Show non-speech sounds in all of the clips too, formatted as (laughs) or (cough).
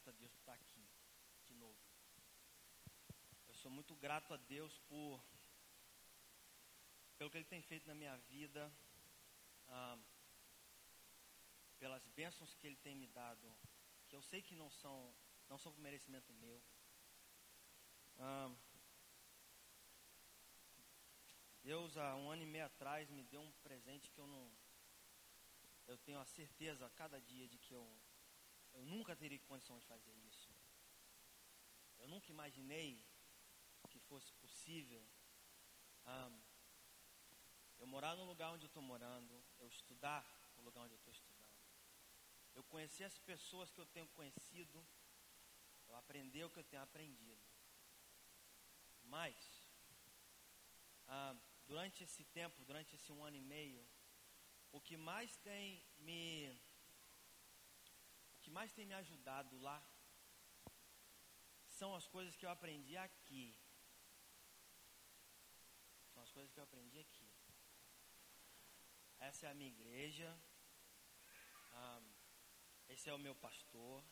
grato a Deus por estar aqui de novo. Eu sou muito grato a Deus por pelo que Ele tem feito na minha vida, ah, pelas bênçãos que Ele tem me dado, que eu sei que não são não são por merecimento meu. Ah, Deus, há um ano e meio atrás, me deu um presente que eu não. Eu tenho a certeza a cada dia de que eu, eu nunca teria condição de fazer isso. Eu nunca imaginei que fosse possível um, eu morar no lugar onde eu estou morando, eu estudar no lugar onde eu estou estudando. Eu conhecer as pessoas que eu tenho conhecido, eu aprender o que eu tenho aprendido. Mas, um, durante esse tempo, durante esse um ano e meio, o que mais tem me que mais tem me ajudado lá são as coisas que eu aprendi aqui. São as coisas que eu aprendi aqui. Essa é a minha igreja. Um, esse é o meu pastor.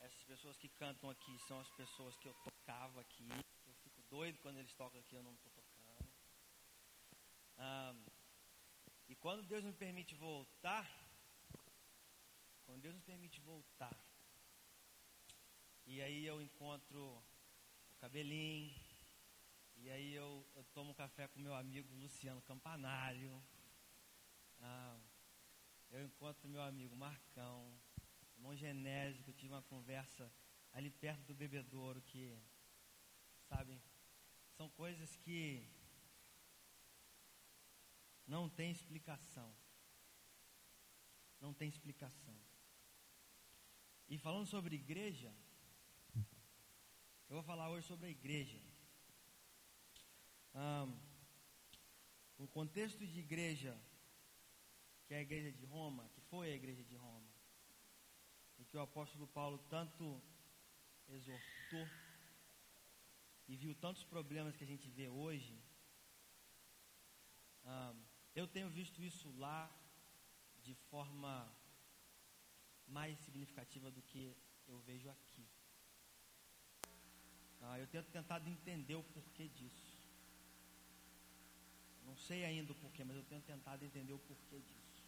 Essas pessoas que cantam aqui são as pessoas que eu tocava aqui. Eu fico doido quando eles tocam aqui, eu não estou ah, e quando Deus me permite voltar, quando Deus me permite voltar, e aí eu encontro o cabelinho, e aí eu, eu tomo café com meu amigo Luciano Campanário, ah, eu encontro meu amigo Marcão, irmão Genésio, que eu tive uma conversa ali perto do bebedouro, que, sabe, são coisas que não tem explicação. Não tem explicação. E falando sobre igreja, eu vou falar hoje sobre a igreja. Um, o contexto de igreja, que é a igreja de Roma, que foi a igreja de Roma, e que o apóstolo Paulo tanto exortou e viu tantos problemas que a gente vê hoje. Um, eu tenho visto isso lá de forma mais significativa do que eu vejo aqui. Ah, eu tenho tentado entender o porquê disso. Não sei ainda o porquê, mas eu tenho tentado entender o porquê disso.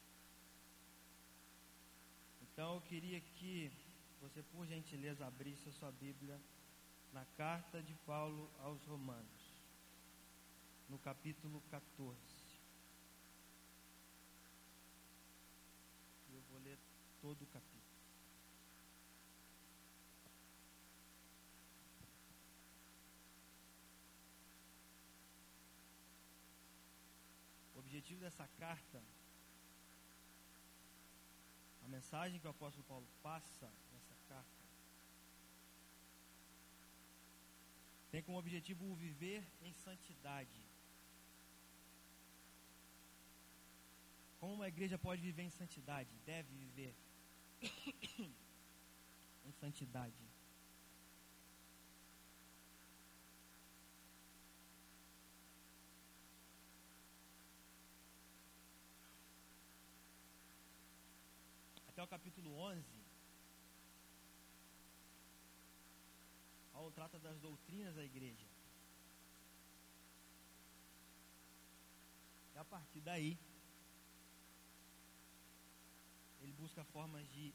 Então eu queria que você, por gentileza, abrisse a sua Bíblia na carta de Paulo aos Romanos, no capítulo 14. todo o capítulo. O objetivo dessa carta, a mensagem que o apóstolo Paulo passa nessa carta, tem como objetivo o viver em santidade. Como uma igreja pode viver em santidade? Deve viver (coughs) em santidade. Até o capítulo 11, Paulo trata das doutrinas da igreja. E a partir daí, ele busca formas de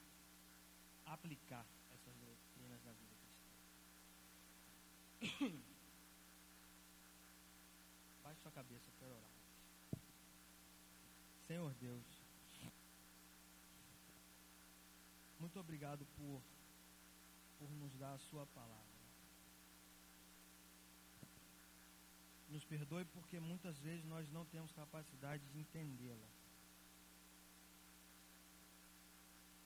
aplicar essas doutrinas na vida cristã. (coughs) Baixe sua cabeça, quero orar. Senhor Deus, muito obrigado por, por nos dar a sua palavra. Nos perdoe porque muitas vezes nós não temos capacidade de entendê-la.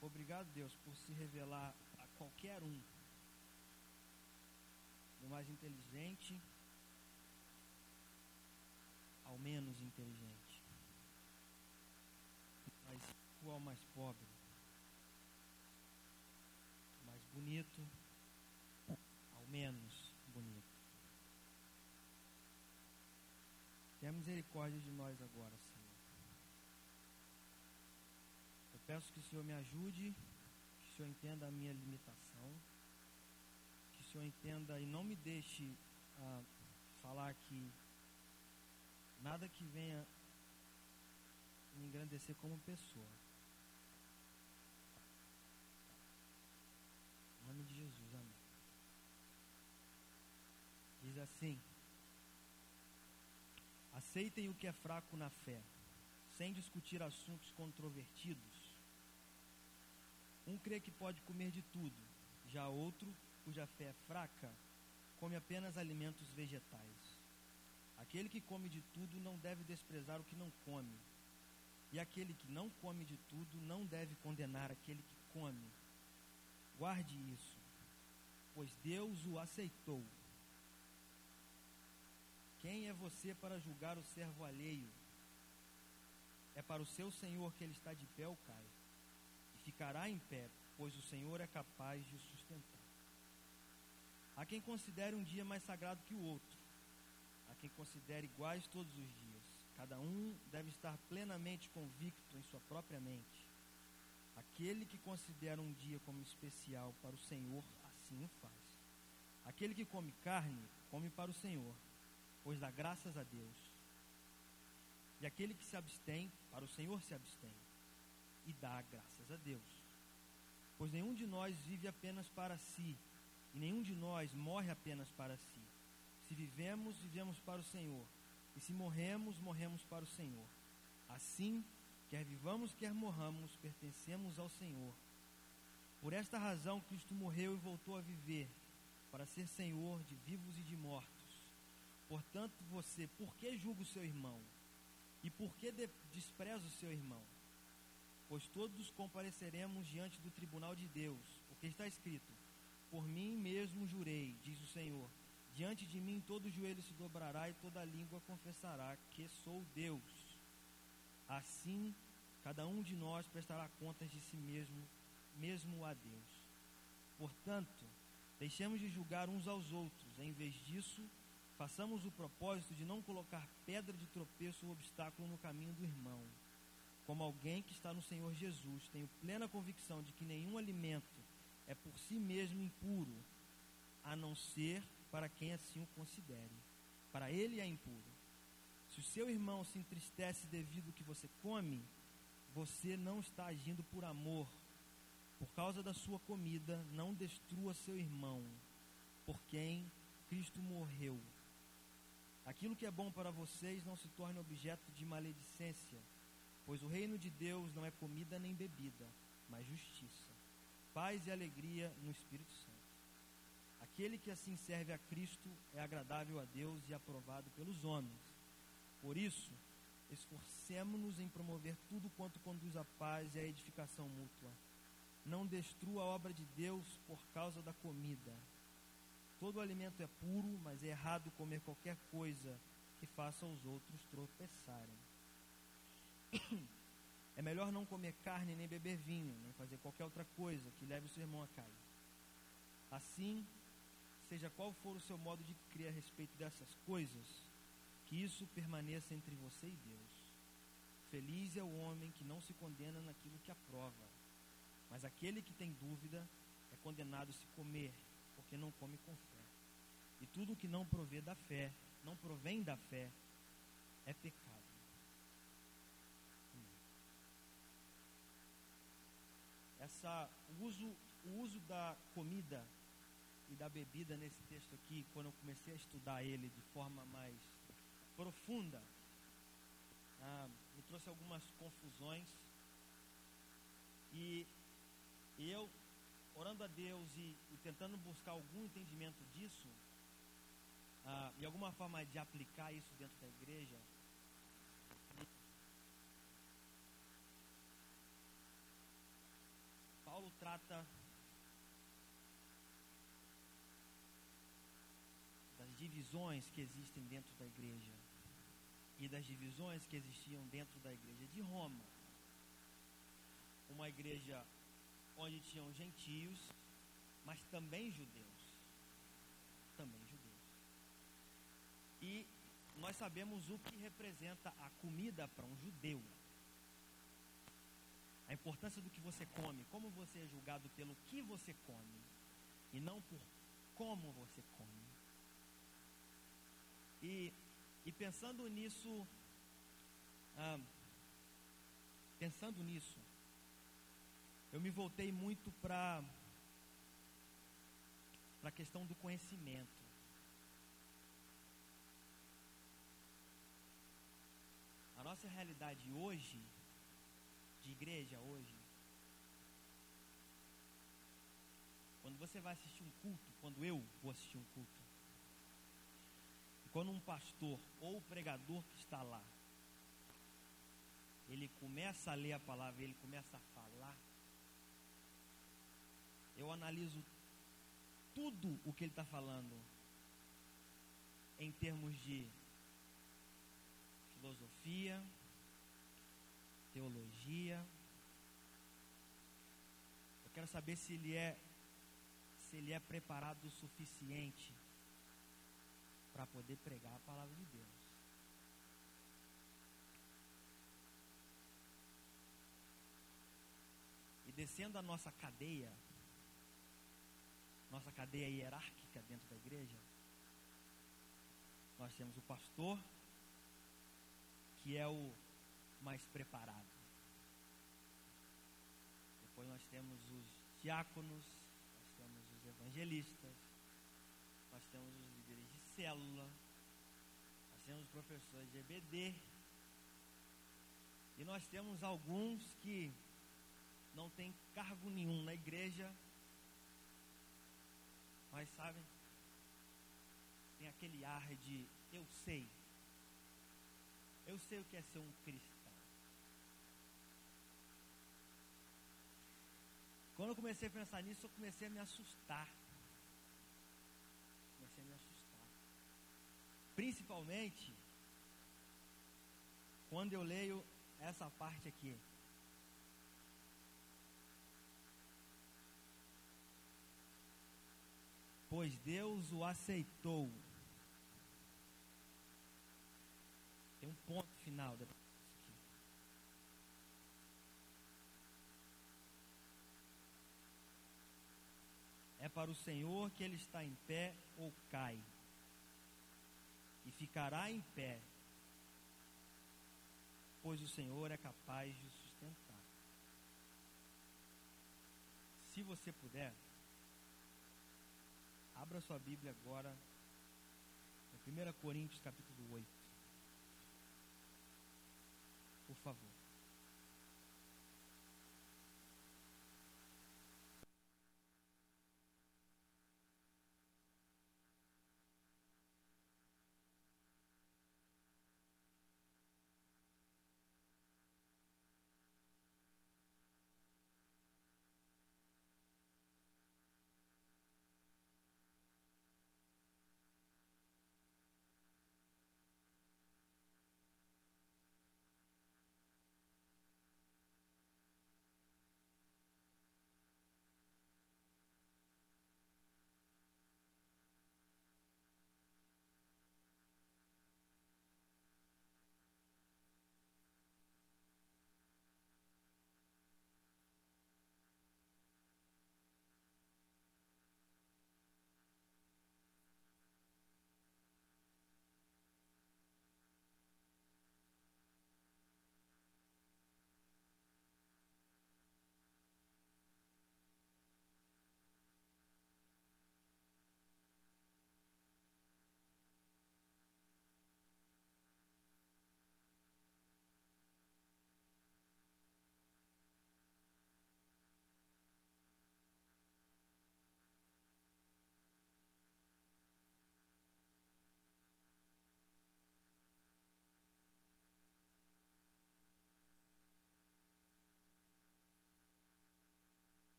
Obrigado, Deus, por se revelar a qualquer um, do mais inteligente ao menos inteligente, rico ao mais pobre, mais bonito ao menos bonito. Tenha misericórdia de nós agora, Senhor. Peço que o Senhor me ajude, que o Senhor entenda a minha limitação, que o Senhor entenda e não me deixe ah, falar que nada que venha me engrandecer como pessoa. Nome de Jesus, amém. Diz assim: Aceitem o que é fraco na fé, sem discutir assuntos controvertidos. Um crê que pode comer de tudo, já outro, cuja fé é fraca, come apenas alimentos vegetais. Aquele que come de tudo não deve desprezar o que não come, e aquele que não come de tudo não deve condenar aquele que come. Guarde isso, pois Deus o aceitou. Quem é você para julgar o servo alheio? É para o seu Senhor que ele está de pé ou cai, e ficará em pé, pois o Senhor é capaz de o sustentar. Há quem considere um dia mais sagrado que o outro, há quem considere iguais todos os dias. Cada um deve estar plenamente convicto em sua própria mente. Aquele que considera um dia como especial para o Senhor, assim o faz. Aquele que come carne, come para o Senhor, pois dá graças a Deus. E aquele que se abstém, para o Senhor se abstém, e dá graças a Deus. Pois nenhum de nós vive apenas para si, e nenhum de nós morre apenas para si. Se vivemos, vivemos para o Senhor, e se morremos, morremos para o Senhor. Assim, quer vivamos, quer morramos, pertencemos ao Senhor. Por esta razão, Cristo morreu e voltou a viver, para ser Senhor de vivos e de mortos. Portanto, você, por que julga o seu irmão? E por que de, despreza o seu irmão? Pois todos compareceremos diante do tribunal de Deus, porque está escrito: Por mim mesmo jurei, diz o Senhor. Diante de mim todo joelho se dobrará e toda língua confessará que sou Deus. Assim, cada um de nós prestará contas de si mesmo, mesmo a Deus. Portanto, deixemos de julgar uns aos outros, em vez disso, façamos o propósito de não colocar pedra de tropeço ou obstáculo no caminho do irmão. Como alguém que está no Senhor Jesus, tenho plena convicção de que nenhum alimento é por si mesmo impuro, a não ser para quem assim o considere. Para ele é impuro. Se o seu irmão se entristece devido ao que você come, você não está agindo por amor. Por causa da sua comida, não destrua seu irmão, por quem Cristo morreu. Aquilo que é bom para vocês não se torne objeto de maledicência, pois o reino de Deus não é comida nem bebida, mas justiça, paz e alegria no Espírito Santo. Aquele que assim serve a Cristo é agradável a Deus e aprovado pelos homens. Por isso, esforcemos-nos em promover tudo quanto conduz à paz e à edificação mútua. Não destrua a obra de Deus por causa da comida. Todo alimento é puro, mas é errado comer qualquer coisa que faça os outros tropeçarem. É melhor não comer carne, nem beber vinho, nem fazer qualquer outra coisa que leve o seu irmão a cair. Assim, seja qual for o seu modo de crer a respeito dessas coisas, que isso permaneça entre você e Deus. Feliz é o homem que não se condena naquilo que aprova, mas aquele que tem dúvida é condenado se comer, porque não come com fé. E tudo que não provê da fé, não provém da fé, é pecado. Essa, o, uso, o uso da comida e da bebida nesse texto aqui, quando eu comecei a estudar ele de forma mais profunda, ah, me trouxe algumas confusões. E, eu, orando a Deus e, e, tentando buscar algum entendimento disso, ah, e alguma forma de aplicar isso dentro da igreja, Paulo trata das divisões que existem dentro da igreja e das divisões que existiam dentro da igreja de Roma. Uma igreja onde tinham gentios, mas também judeus. Também judeus. E nós sabemos o que representa a comida para um judeu. A importância do que você come, como você é julgado pelo que você come e não por como você come. E, e pensando nisso, ah, pensando nisso, eu me voltei muito para a questão do conhecimento. A nossa realidade hoje, de igreja hoje, quando você vai assistir um culto, quando eu vou assistir um culto, quando um pastor ou pregador que está lá, ele começa a ler a palavra, ele começa a falar, eu analiso tudo o que ele está falando em termos de filosofia, teologia. Eu quero saber se ele é se ele é preparado o suficiente para poder pregar a palavra de Deus. E descendo a nossa cadeia, nossa cadeia hierárquica dentro da igreja, nós temos o pastor, que é o mais preparado. Depois nós temos os diáconos, nós temos os evangelistas, nós temos os líderes de célula, nós temos os professores de EBD, e nós temos alguns que não têm cargo nenhum na igreja, mas sabem, tem aquele ar de eu sei, eu sei o que é ser um cristão. Quando eu comecei a pensar nisso, eu comecei a me assustar. Comecei a me assustar. Principalmente quando eu leio essa parte aqui. Pois Deus o aceitou Tem um ponto final depois. É para o Senhor que ele está em pé ou cai. E ficará em pé, pois o Senhor é capaz de sustentar. Se você puder, abra sua Bíblia agora, em 1 Coríntios capítulo 8 por favor.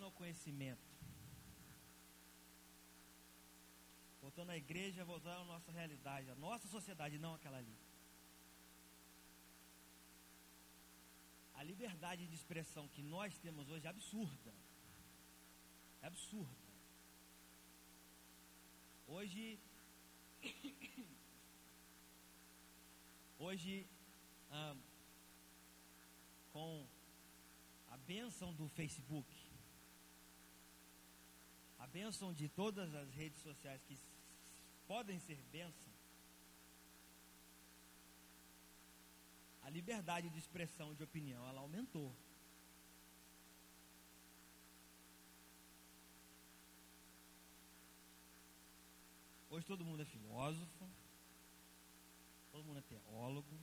Voltando ao conhecimento. Voltando à igreja, voltando à nossa realidade, a nossa sociedade, não aquela ali. A liberdade de expressão que nós temos hoje é absurda. É absurda. Hoje, hoje, ah, com a bênção do Facebook, a bênção de todas as redes sociais que podem ser bênção, a liberdade de expressão de opinião ela aumentou. Hoje todo mundo é filósofo, todo mundo é teólogo,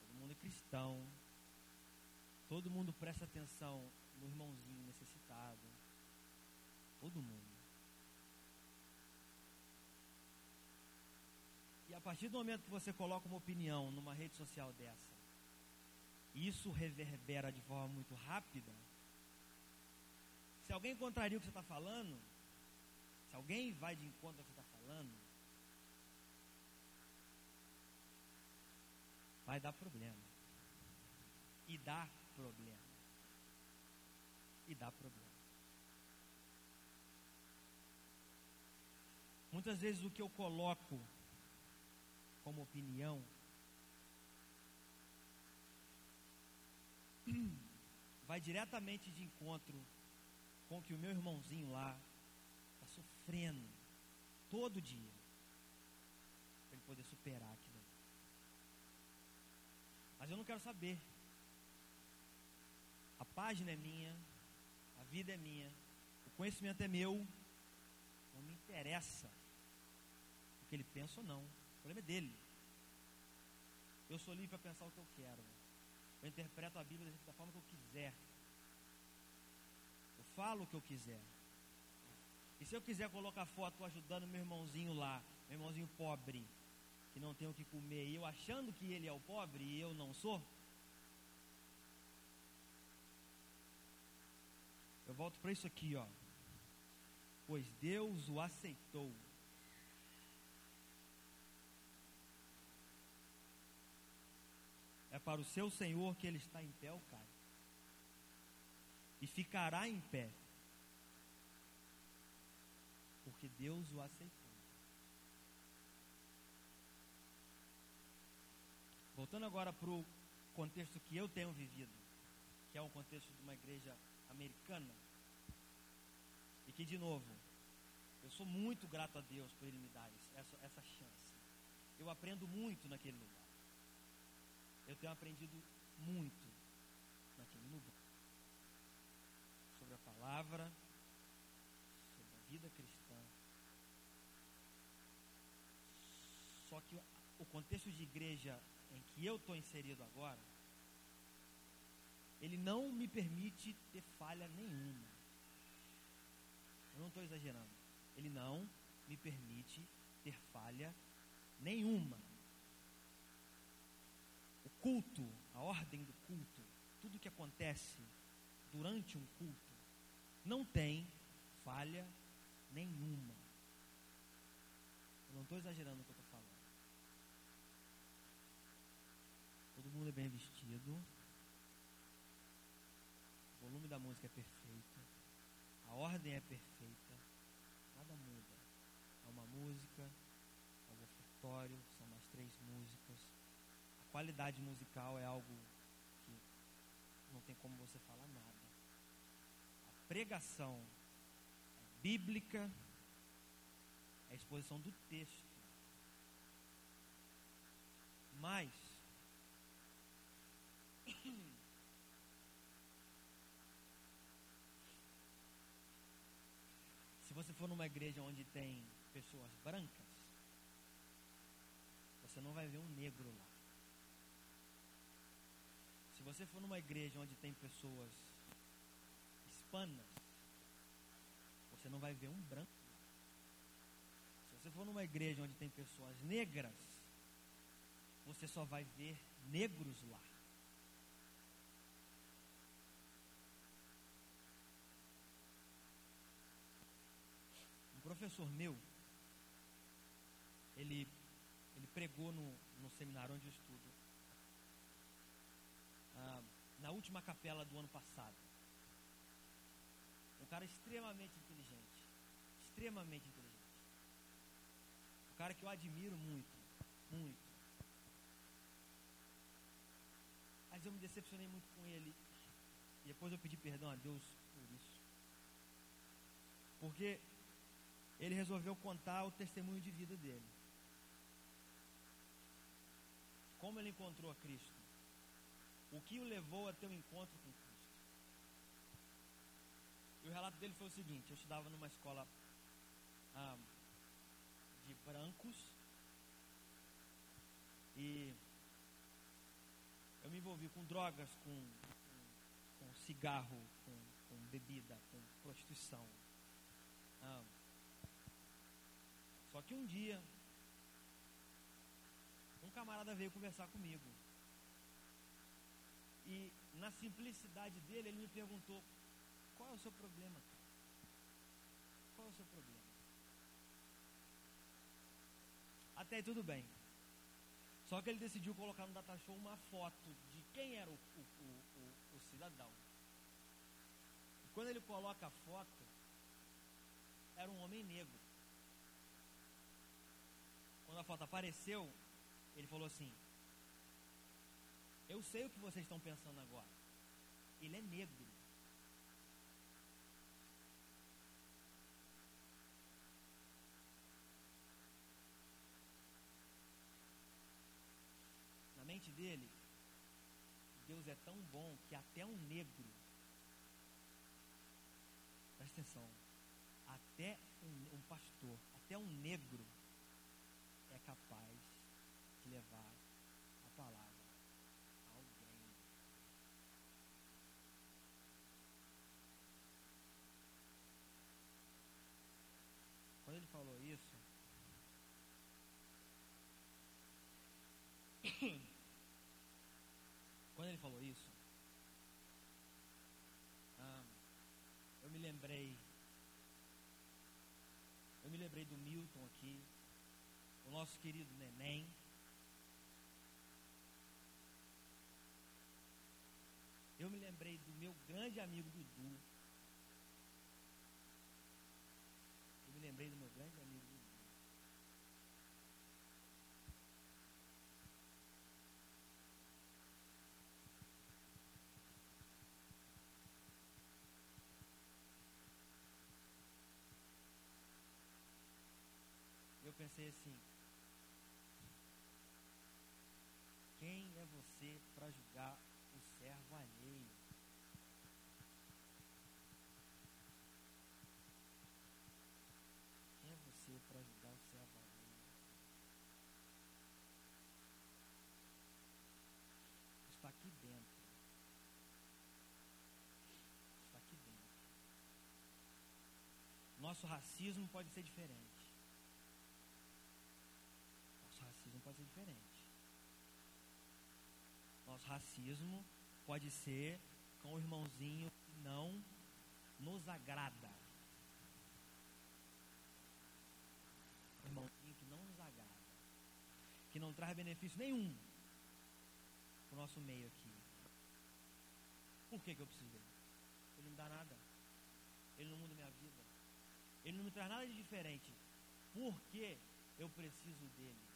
todo mundo é cristão, todo mundo presta atenção no irmãozinho necessitado, todo mundo. E a partir do momento que você coloca uma opinião numa rede social dessa, isso reverbera de forma muito rápida. Se alguém contraria o que você está falando, se alguém vai de encontro ao que você está falando, vai dar problema. E dá problema. E dá problema. Muitas vezes o que eu coloco como opinião (clears throat) vai diretamente de encontro com o que o meu irmãozinho lá está sofrendo todo dia para ele poder superar aquilo. Mas eu não quero saber. A página é minha, a vida é minha, o conhecimento é meu. Não me interessa ele pensa ou não problema é dele. Eu sou livre para pensar o que eu quero. Eu interpreto a Bíblia da forma que eu quiser. Eu falo o que eu quiser. E se eu quiser colocar foto ajudando meu irmãozinho lá, meu irmãozinho pobre, que não tem o que comer, e eu achando que ele é o pobre e eu não sou, eu volto para isso aqui, ó. Pois Deus o aceitou É para o seu Senhor que ele está em pé, o cai. E ficará em pé. Porque Deus o aceitou. Voltando agora para o contexto que eu tenho vivido, que é um contexto de uma igreja americana, e que, de novo, eu sou muito grato a Deus por Ele me dar essa, essa chance. Eu aprendo muito naquele lugar eu tenho aprendido muito naquele lugar. Sobre a palavra, sobre a vida cristã. Só que o contexto de igreja em que eu estou inserido agora, ele não me permite ter falha nenhuma. Eu não estou exagerando. Ele não me permite ter falha nenhuma culto, a ordem do culto, tudo que acontece durante um culto, não tem falha nenhuma. Eu não estou exagerando o que eu estou falando. Todo mundo é bem vestido. O volume da música é perfeito. A ordem é perfeita. Nada muda. É uma música, é um ofertório, são mais três músicas qualidade musical é algo que não tem como você falar nada. A pregação é bíblica, é a exposição do texto. Mas, (clears throat) se você for numa igreja onde tem pessoas brancas, você não vai ver um negro lá você for numa igreja onde tem pessoas hispanas, você não vai ver um branco. Se você for numa igreja onde tem pessoas negras, você só vai ver negros lá. Um professor meu, ele, ele pregou no, no seminário onde eu estudo ah, na última capela do ano passado. Um cara extremamente inteligente. Extremamente inteligente. Um cara que eu admiro muito. Muito. Mas eu me decepcionei muito com ele. E depois eu pedi perdão a Deus por isso. Porque ele resolveu contar o testemunho de vida dele. Como ele encontrou a Cristo. O que o levou a ter um encontro com Cristo. E o relato dele foi o seguinte: eu estudava numa escola ah, de brancos. E eu me envolvi com drogas, com, com, com cigarro, com, com, bebida, com prostituição. Ah, só que um dia, um camarada veio conversar comigo. E na simplicidade dele, ele me perguntou: qual é o seu problema? Qual é o seu problema? Até aí tudo bem. Só que ele decidiu colocar no data show uma foto de quem era o, o, o, o cidadão. E quando ele coloca a foto, era um homem negro. Quando a foto apareceu, ele falou assim: Eu sei o que vocês estão pensando agora. Ele é negro. mente dele, Deus é tão bom que até um negro, presta atenção, até um, um pastor, até um negro é capaz de levar a palavra a alguém. Quando ele falou isso, Quando ele falou isso, ah, eu me lembrei, eu me lembrei do Milton aqui, o nosso querido Neném. Eu me lembrei do meu grande amigo Dudu. Eu me lembrei do meu grande amigo Dudu. Pensei assim: quem é você para julgar o servo alheio? Quem é você para julgar o servo alheio? Está aqui dentro. Está aqui dentro. Nosso racismo pode ser diferente. Pode ser diferente. Nosso racismo pode ser com o irmãozinho que não nos agrada. Irmãozinho que não nos agrada. Que não traz benefício nenhum para o nosso meio aqui. Por que, que eu preciso dele? Ele não me dá nada. Ele não muda minha vida. Ele não me traz nada de diferente. Por que eu preciso dele?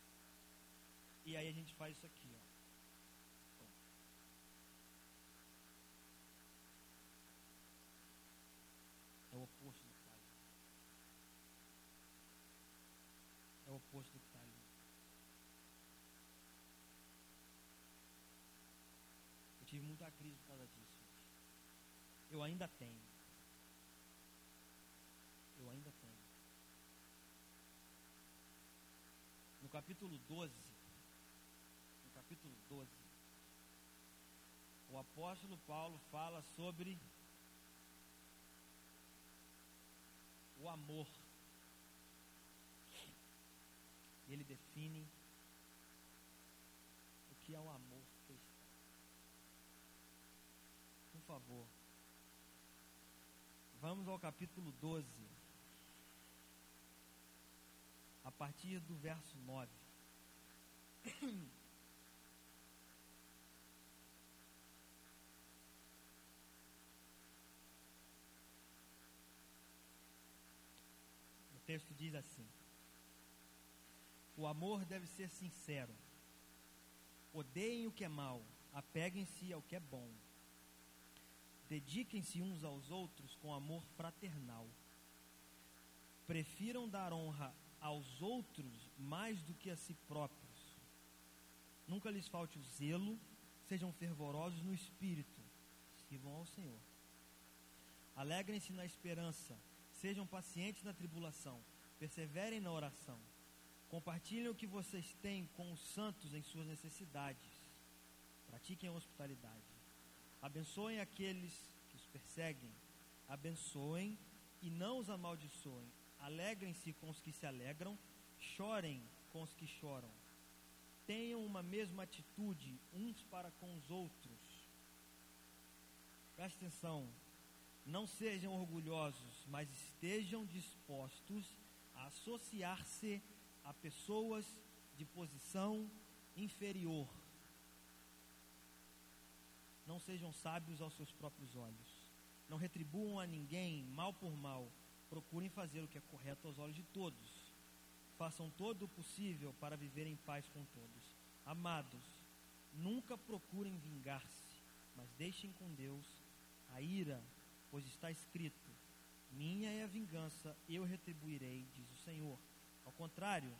E aí a gente faz isso aqui, ó. É o oposto do que. É o oposto do que está ali. Eu tive muita crise por causa disso. Eu ainda tenho. Eu ainda tenho. No capítulo 12, capítulo 12, o apóstolo Paulo fala sobre o amor. Ele define o que é o amor cristão. Por favor, vamos ao capítulo 12. a partir do verso 9. (clears throat) texto diz assim: O amor deve ser sincero. Odeiem o que é mal, apeguem-se ao que é bom. Dediquem-se uns aos outros com amor fraternal. Prefiram dar honra aos outros mais do que a si próprios. Nunca lhes falte o zelo, sejam fervorosos no espírito, sirvam ao Senhor. Alegrem-se na esperança, sejam pacientes na tribulação, perseverem na oração. Compartilhem o que vocês têm com os santos em suas necessidades. Pratiquem a hospitalidade. Abençoem aqueles que os perseguem. Abençoem e não os amaldiçoem. Alegrem-se com os que se alegram. Chorem com os que choram. Tenham uma mesma atitude uns para com os outros. Preste atenção. Não sejam orgulhosos, mas estejam dispostos a associar-se a pessoas de posição inferior. Não sejam sábios aos seus próprios olhos. Não retribuam a ninguém mal por mal. Procurem fazer o que é correto aos olhos de todos. Façam todo o possível para viver em paz com todos. Amados, nunca procurem vingar-se, mas deixem com Deus a ira, pois está escrito: Minha é a vingança, eu retribuirei, diz o Senhor. Ao contrário,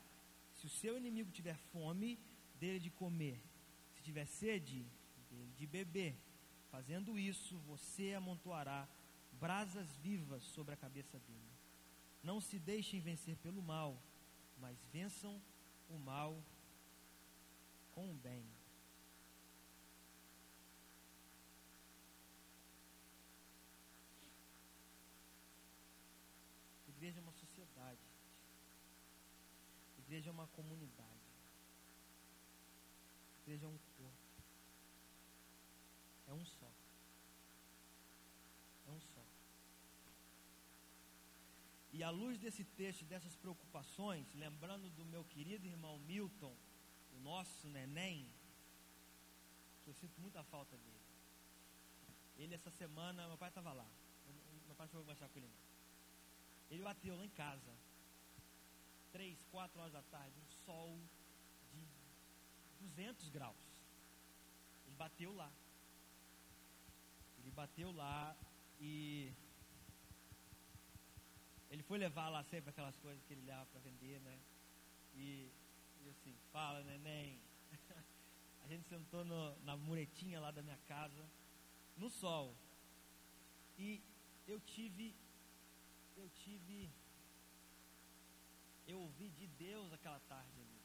se o seu inimigo tiver fome, dele de comer. Se tiver sede, dele de beber. Fazendo isso, você amontoará brasas vivas sobre a cabeça dele. Não se deixem vencer pelo mal, mas vençam o mal com o bem. Igreja é uma sociedade. Igreja é uma comunidade. Igreja é um corpo. É um só. É um só. E à luz desse texto, dessas preocupações, lembrando do meu querido irmão Milton, o nosso neném, que eu sinto muita falta dele. Ele essa semana, meu pai estava lá. Meu pai foi mostrar com ele. Ele bateu lá em casa. Três, quatro horas da tarde, um sol de 200 graus. Ele bateu lá. Ele bateu lá e ele foi levar lá sempre aquelas coisas que ele leva para vender, né? E, e, assim, fala, neném. (laughs) A gente sentou no, na muretinha lá da minha casa, no sol. E eu tive, eu tive, eu ouvi de Deus aquela tarde ali.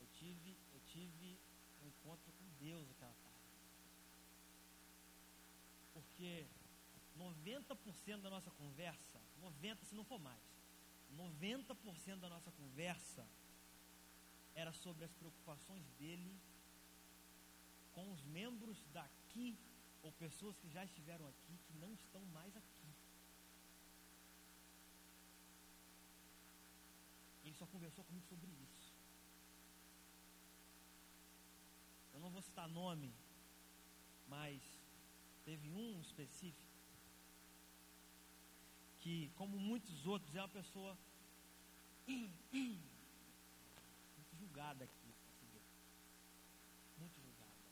Eu tive, eu tive um encontro com Deus aquela tarde. Porque 90% da nossa conversa, 90% se não for mais, 90% da nossa conversa era sobre as preocupações dele com os membros daqui ou pessoas que já estiveram aqui que não estão mais aqui. Ele só conversou comigo sobre isso. Eu não vou citar nome, mas teve um específico que, como muitos outros, é uma pessoa muito julgada aqui. Muito julgada.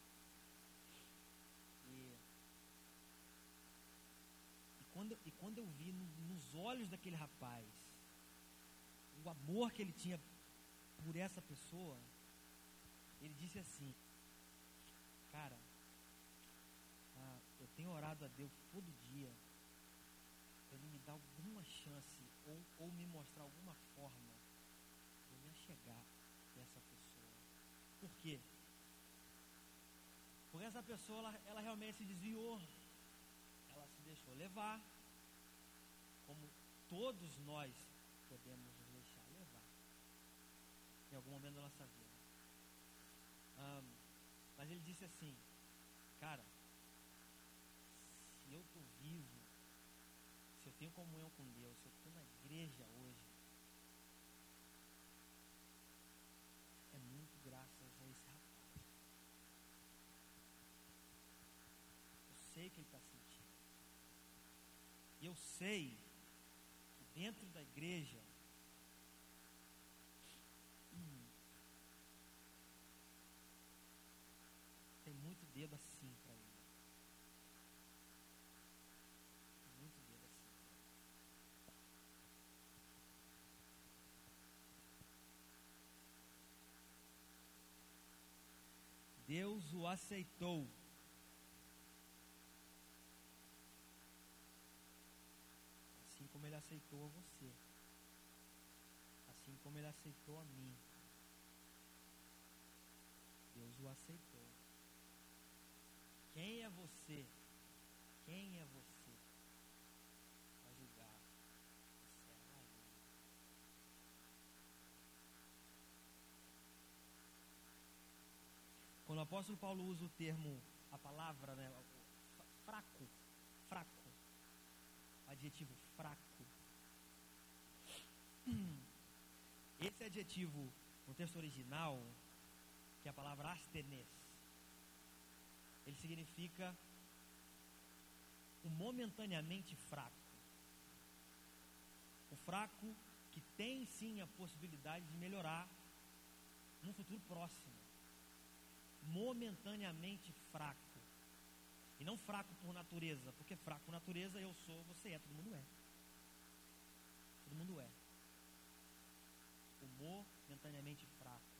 E, e, quando, e quando eu vi no, nos olhos daquele rapaz o amor que ele tinha por essa pessoa, ele disse assim: Cara, ah, eu tenho orado a Deus todo dia ele me dar alguma chance ou, ou me mostrar alguma forma de me achegar dessa pessoa. Por quê? Porque essa pessoa, ela, ela realmente se desviou. Ela se deixou levar. Como todos nós podemos em algum momento da nossa vida. Um, mas ele disse assim, cara, se eu estou vivo, se eu tenho comunhão com Deus, se eu estou na igreja hoje, é muito graças a esse rapaz. Eu sei que ele está sentindo. E eu sei que dentro da igreja dedo assim para ele. Muito dedo assim. Deus o aceitou. Assim como ele aceitou a você. Assim como ele aceitou a mim. Deus o aceitou. Quem é você? Quem é você para julgar servo alheio? Quando o apóstolo Paulo usa o termo, a palavra, né, fraco, fraco, adjetivo fraco. Esse adjetivo, no texto original, que é a palavra astenes, ele significa o momentaneamente fraco. O fraco que tem sim a possibilidade de melhorar num futuro próximo. Momentaneamente fraco. E não fraco por natureza, porque fraco por natureza eu sou, você é, todo mundo é. Todo mundo é. O momentaneamente fraco.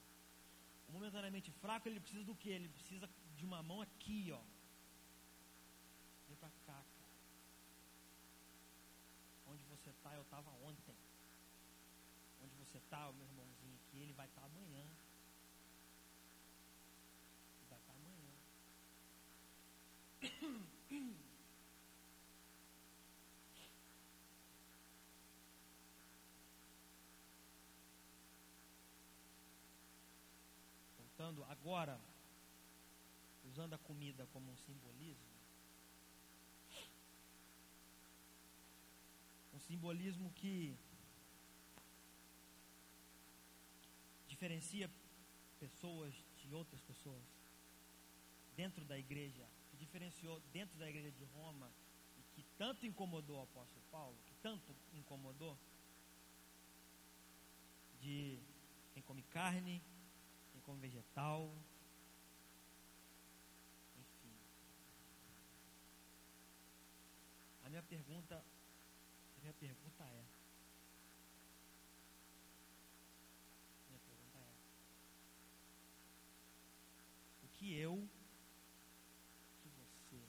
O momentaneamente fraco, ele precisa do quê? Ele precisa de uma mão aqui, ó. Vem pra cá, cara. Onde você tá, eu tava ontem. Onde você tá, o meu irmãozinho aqui, ele vai estar tá amanhã. Ele vai estar tá amanhã. (coughs) Voltando agora usando a comida como um simbolismo, um simbolismo que diferencia pessoas de outras pessoas dentro da igreja, que diferenciou dentro da igreja de Roma e que tanto incomodou o apóstolo Paulo, que tanto incomodou de quem come carne, quem come vegetal, Minha pergunta, a minha pergunta é, minha pergunta é, o que eu, o que você,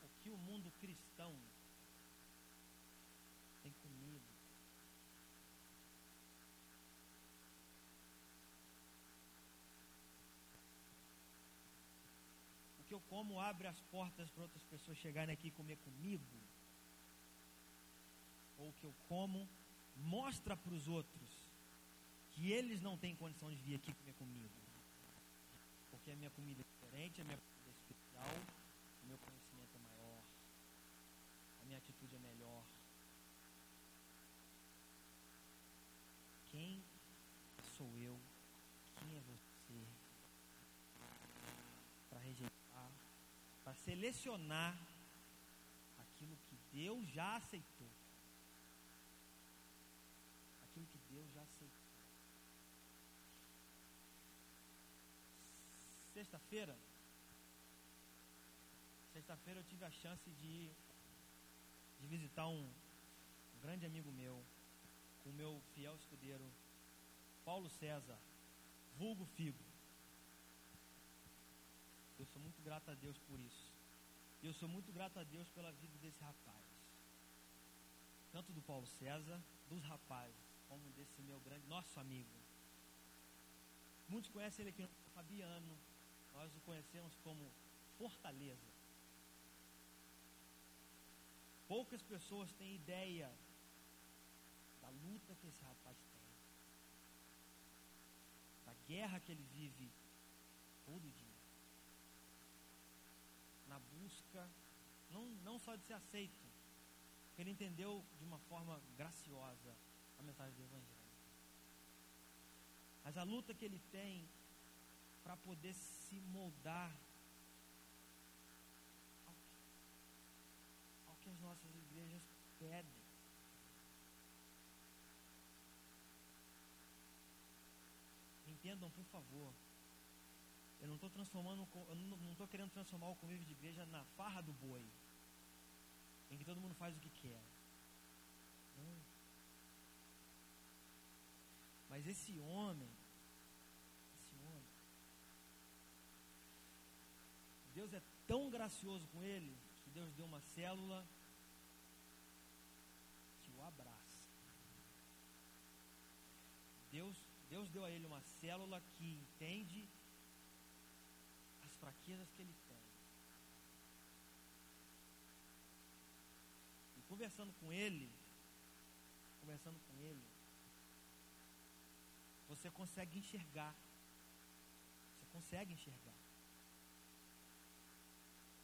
o que o mundo cristão tem comido, que como abre as portas para outras pessoas chegarem aqui e comer comigo, ou que eu como mostra para os outros que eles não têm condição de vir aqui comer comigo, porque a minha comida é diferente, a minha comida é especial, o meu conhecimento é maior, a minha atitude é melhor. Quem sou eu? Quem é você? Para rejeitar para selecionar aquilo que Deus já aceitou. Aquilo que Deus já aceitou. Sexta-feira, sexta-feira eu tive a chance de, de visitar um, um grande amigo meu, o meu fiel escudeiro, Paulo César, vulgo Figo. Eu sou muito grato a Deus por isso. E eu sou muito grato a Deus pela vida desse rapaz. Tanto do Paulo César, dos rapazes, como desse meu grande, nosso amigo. Muitos conhecem ele aqui no Fabiano. Nós o conhecemos como Fortaleza. Poucas pessoas têm ideia da luta que esse rapaz tem. Da guerra que ele vive todo dia busca, não, não só de ser aceito, porque ele entendeu de uma forma graciosa a mensagem do Evangelho. Mas a luta que ele tem para poder se moldar ao que, ao que as nossas igrejas pedem. Entendam, por favor, eu não estou transformando, eu não estou querendo transformar o convívio de igreja na farra do boi, em que todo mundo faz o que quer. Não. Mas esse homem, esse homem, Deus é tão gracioso com ele que Deus deu uma célula que o abraça. Deus, Deus deu a ele uma célula que entende fraquezas que ele tem. E conversando com ele, conversando com ele, você consegue enxergar. Você consegue enxergar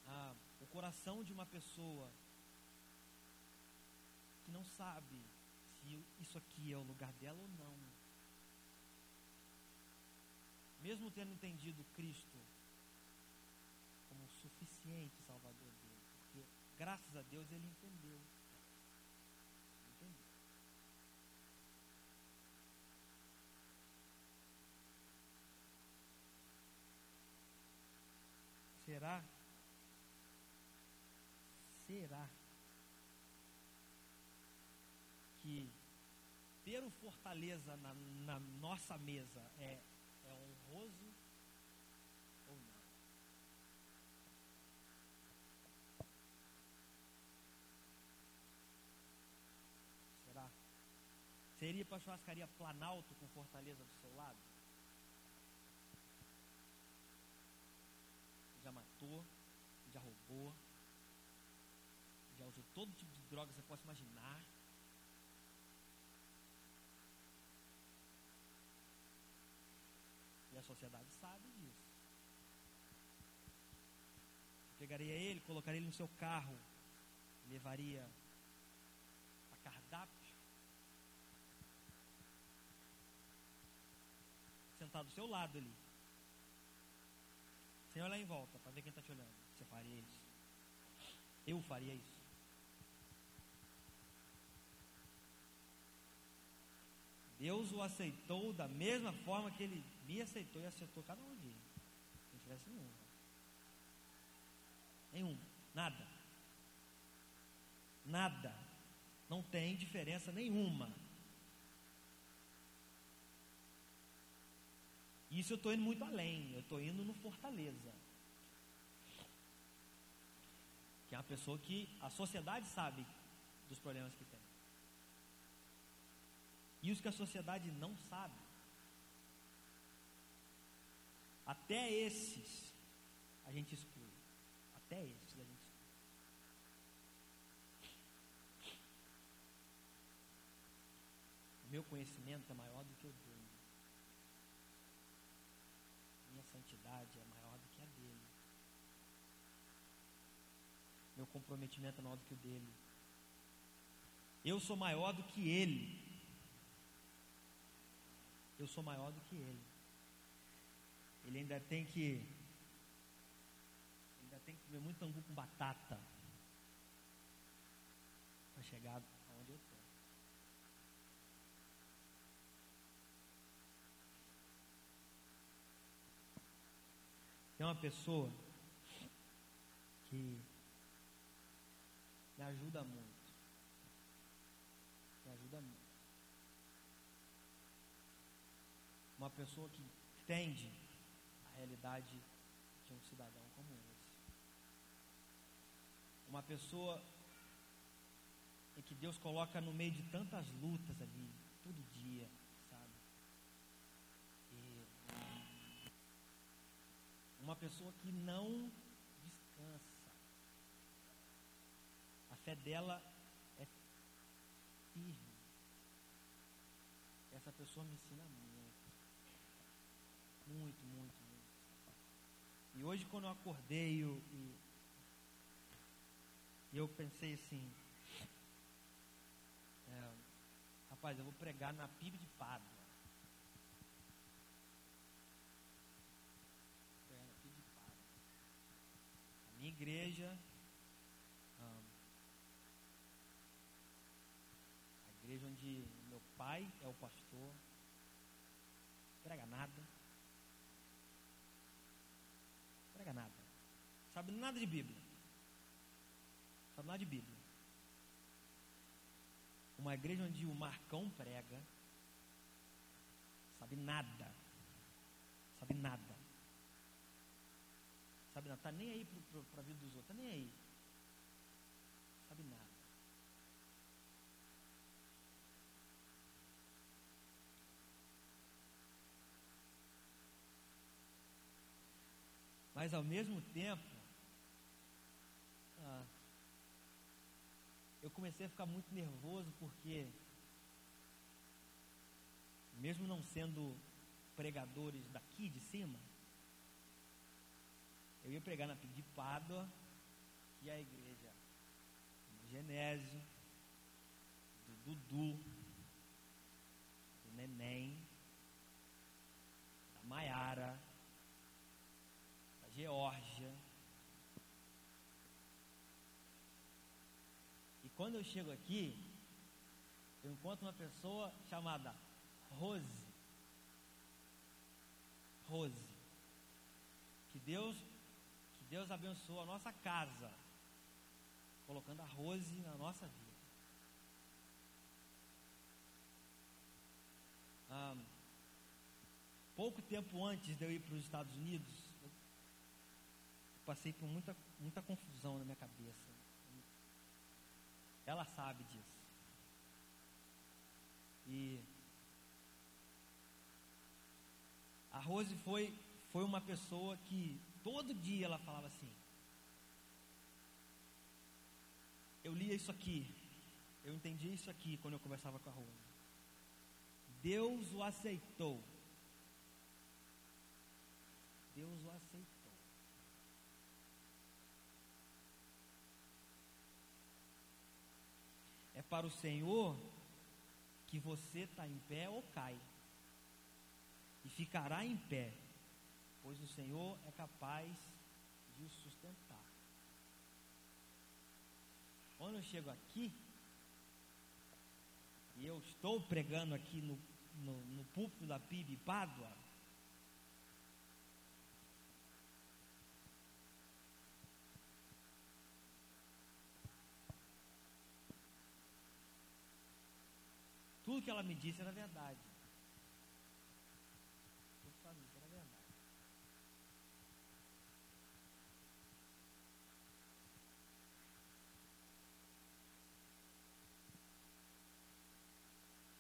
ah, o coração de uma pessoa que não sabe se isso aqui é o lugar dela ou não. Mesmo tendo entendido Cristo suficiente Salvador dele, porque graças a Deus ele entendeu. entendeu. Será será que ter o Fortaleza na, na nossa mesa é, é honroso ou não? Será? Iria para a churrascaria Planalto com Fortaleza do seu lado? Já matou, já roubou, já usou todo tipo de droga que você possa imaginar. E a sociedade sabe disso. Pegaria ele, colocaria ele no seu carro, levaria a cardápio, sentado do seu lado ali, sem olhar em volta para ver quem está te olhando. Você faria isso? Eu faria isso. Deus o aceitou da mesma forma que ele me aceitou e aceitou cada um de Não tivesse nenhum. Nenhum. Nada. Nada. Não tem diferença nenhuma. Isso eu estou indo muito além. Eu estou indo no Fortaleza. Que é uma pessoa que a sociedade sabe dos problemas que tem. E os que a sociedade não sabe. Até esses a gente exclui. Até esses a gente exclui. O meu conhecimento é maior do que o dele. Minha santidade é maior do que a dele. Meu comprometimento é maior do que o dele. Eu sou maior do que ele eu sou maior do que ele. Ele ainda tem que. Ainda tem que comer muito angu com batata. Para chegar aonde eu estou. Tem uma pessoa que me ajuda muito. Me ajuda muito. uma pessoa que entende a realidade de um cidadão como esse. Uma pessoa em que Deus coloca no meio de tantas lutas ali, todo dia, sabe? Uma pessoa que não descansa. Fé dela é firme. Essa pessoa me ensina muito. Muito, muito, muito. E hoje quando eu acordei eu, e, eu pensei assim, é, rapaz, eu vou pregar na PIB de Pádua. Igreja, é o pastor, prega nada, prega nada, sabe nada de Bíblia, sabe nada de Bíblia. Uma igreja onde o Marcão prega, sabe nada, sabe nada, sabe nada, tá nem aí para a vida dos outros, tá nem aí, sabe nada. Mas ao mesmo tempo, ah, eu comecei a ficar muito nervoso porque, mesmo não sendo pregadores daqui de cima, eu ia pregar na de Pádua, que é a igreja do Genésio, do Dudu, do Neném, da Maiara, Geórgia. E quando eu chego aqui, eu encontro uma pessoa chamada Rose. Rose. Que Deus, que Deus abençoe a nossa casa, colocando a Rose na nossa vida. Ah, pouco tempo antes de eu ir para os Estados Unidos, passei por muita, muita confusão na minha cabeça. Ela sabe disso. E a Rose foi, foi uma pessoa que todo dia ela falava assim. Eu lia isso aqui, eu entendia isso aqui quando eu conversava com a Rose. Deus o aceitou. Deus o aceitou. É para o Senhor que você está em pé ou cai. E ficará em pé, pois o Senhor é capaz de o sustentar. Quando eu chego aqui, e eu estou pregando aqui no, no, no púlpito da PIB Pádua, que ela me disse era verdade. Tudo que ela me disse era verdade.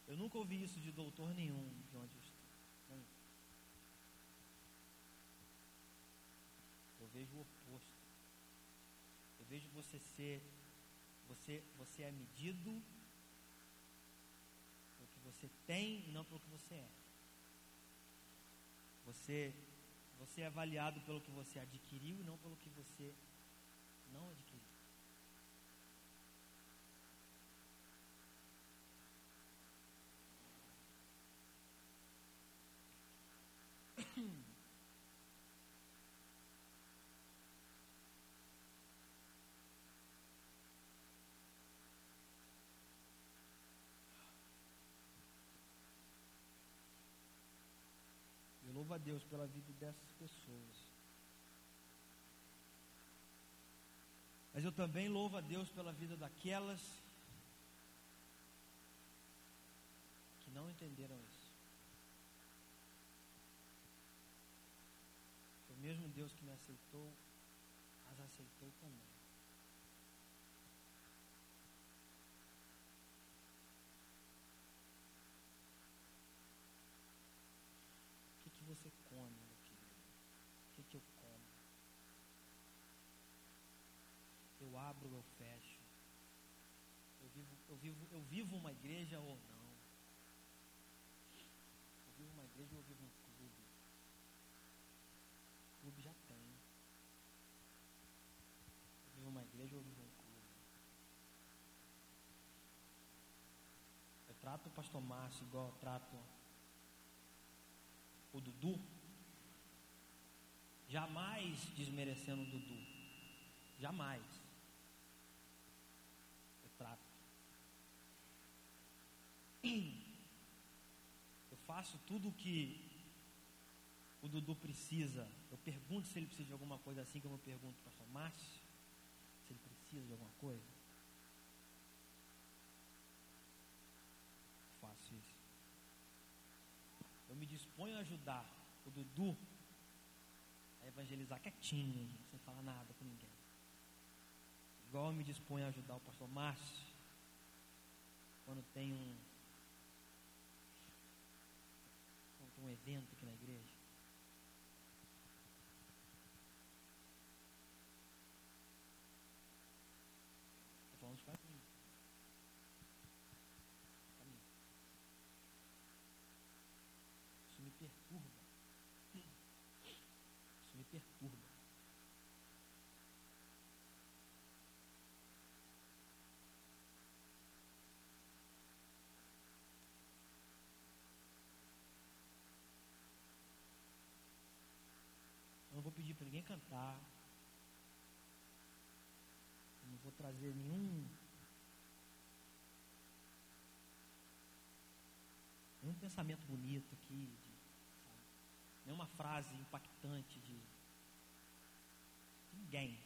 Eu nunca ouvi isso de doutor nenhum de onde eu estou. Eu vejo o oposto. Eu vejo você ser, você, você é medido você tem e não pelo que você é. Você, você é avaliado pelo que você adquiriu e não pelo que você não adquiriu. louvo a Deus pela vida dessas pessoas. Mas eu também louvo a Deus pela vida daquelas que não entenderam isso. O mesmo Deus que me aceitou, as aceitou também. você come, meu querido? O que, que eu como? Eu abro, eu fecho. Eu vivo, eu vivo, uma igreja ou não? Eu vivo uma igreja ou eu vivo um clube? O clube já tem. Eu vivo uma igreja ou eu vivo um clube? Eu trato o pastor Márcio igual eu trato o Dudu, jamais desmerecendo o Dudu, jamais. Eu faço tudo o que o Dudu precisa. Eu pergunto se ele precisa de alguma coisa assim como eu pergunto para o pastor Márcio, se ele precisa de alguma coisa. Faço isso. Eu me disponho a ajudar o Dudu a evangelizar quietinho, sem falar nada com ninguém. Igual eu me disponho a ajudar o pastor Márcio quando tem um, quando tem um evento aqui na igreja. Estou falando de para mim. Para mim. Isso me perturba. Isso me perturba. Eu não vou pedir para ninguém cantar. Nenhum. Nenhum pensamento bonito aqui. De, sabe? Nenhuma frase impactante de ninguém.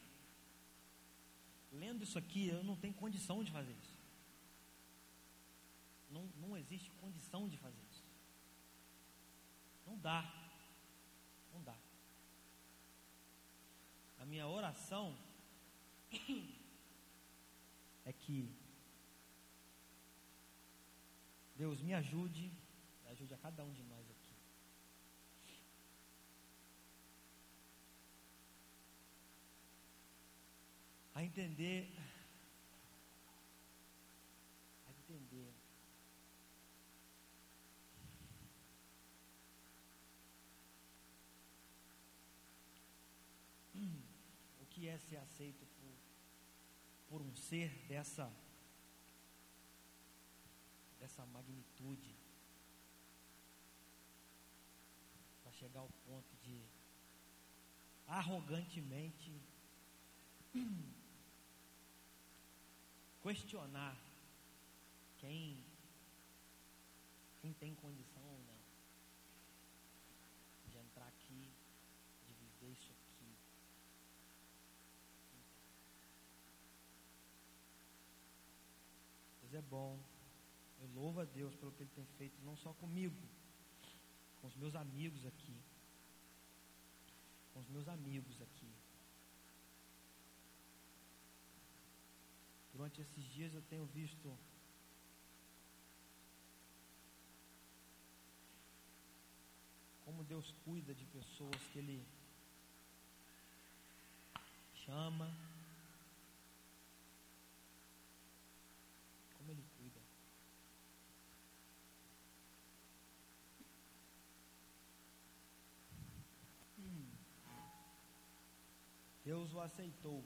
Lendo isso aqui, eu não tenho condição de fazer isso. Não, não existe condição de fazer isso. Não dá. Não dá. A minha oração (clears throat) é que Deus me ajude, ajude a cada um de nós aqui. A entender, a entender o que é ser aceito por, por um ser dessa dessa magnitude para chegar ao ponto de arrogantemente (clears throat) questionar quem quem tem condição ou não de entrar aqui, de viver isso aqui. Deus é bom. Eu louvo a Deus pelo que Ele tem feito, não só comigo, com os meus amigos aqui. Com os meus amigos aqui. Durante esses dias eu tenho visto como Deus cuida de pessoas que Ele chama. Como Ele cuida. Deus o aceitou.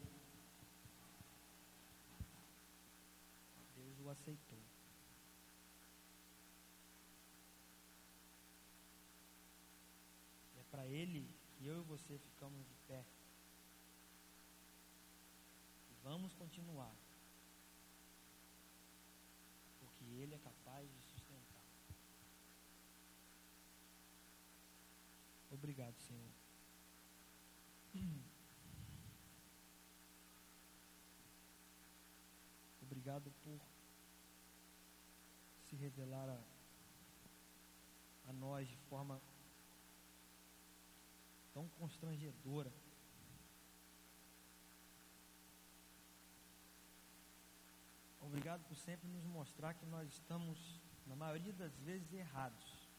Deus o aceitou. É para Ele que eu e você ficamos de pé. E vamos continuar. Porque Ele é capaz de sustentar. Obrigado, Senhor. (clears throat) Obrigado por se revelar a, a nós de forma tão constrangedora. Obrigado por sempre nos mostrar que nós estamos, na maioria das vezes, errados.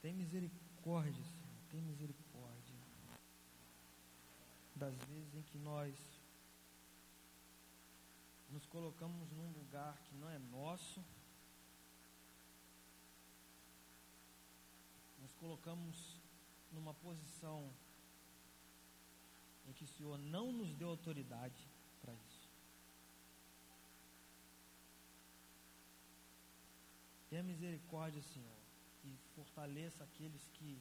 Tem misericórdia, Senhor, tem misericórdia. Das vezes em que nós nos colocamos num lugar que não é nosso, nos colocamos numa posição em que o Senhor não nos deu autoridade para isso. Tenha misericórdia, Senhor, e fortaleça aqueles que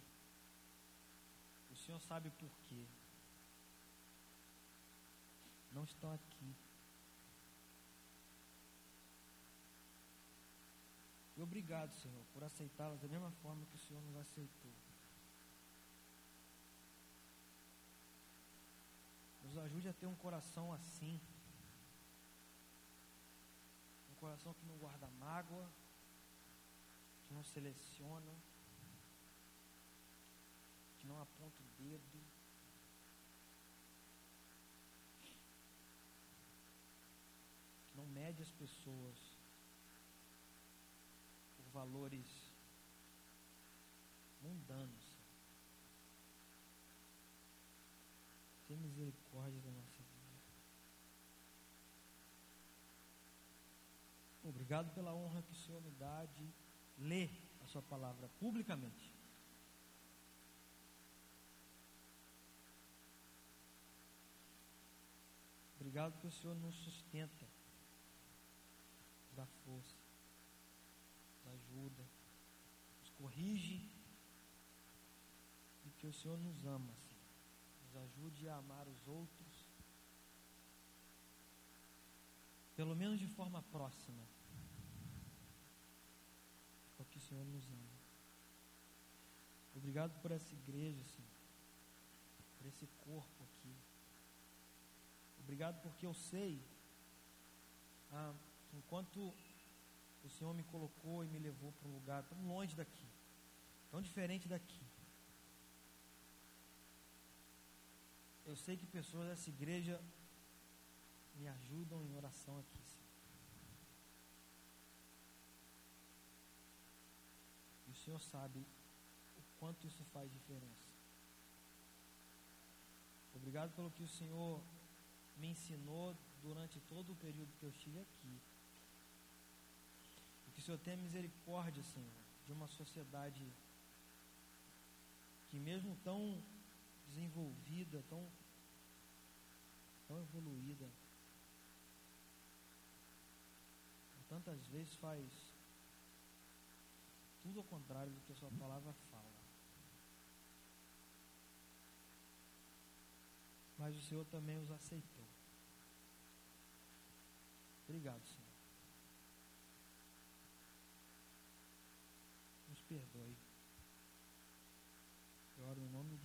o Senhor sabe por quê. Não estão aqui. E obrigado, Senhor, por aceitá-las da mesma forma que o Senhor nos aceitou. Nos ajude a ter um coração assim. Um coração que não guarda mágoa, que não seleciona, que não aponta o dedo. Que não mede as pessoas por valores mundanos. Tem misericórdia da nossa vida. Obrigado pela honra que o Senhor me dá de ler a sua palavra publicamente. Obrigado que o Senhor nos sustenta, força, nos ajuda, nos corrige e que o Senhor nos ama, Senhor. Nos ajude a amar os outros, pelo menos de forma próxima que o Senhor nos ama. Obrigado por essa igreja, Senhor. Por esse corpo aqui. Obrigado porque eu sei, ah, enquanto o Senhor me colocou e me levou para um lugar tão longe daqui, tão diferente daqui. Eu sei que pessoas dessa igreja me ajudam em oração aqui. Senhor sabe o quanto isso faz diferença. Obrigado pelo que o Senhor me ensinou durante todo o período que eu estive aqui. Que o Senhor tenha misericórdia, Senhor, de uma sociedade que mesmo tão desenvolvida, tão, tão evoluída, tantas vezes faz tudo ao contrário do que a sua palavra fala. Mas o Senhor também os aceitou. Obrigado, Senhor. perdoe. Eu oro no nome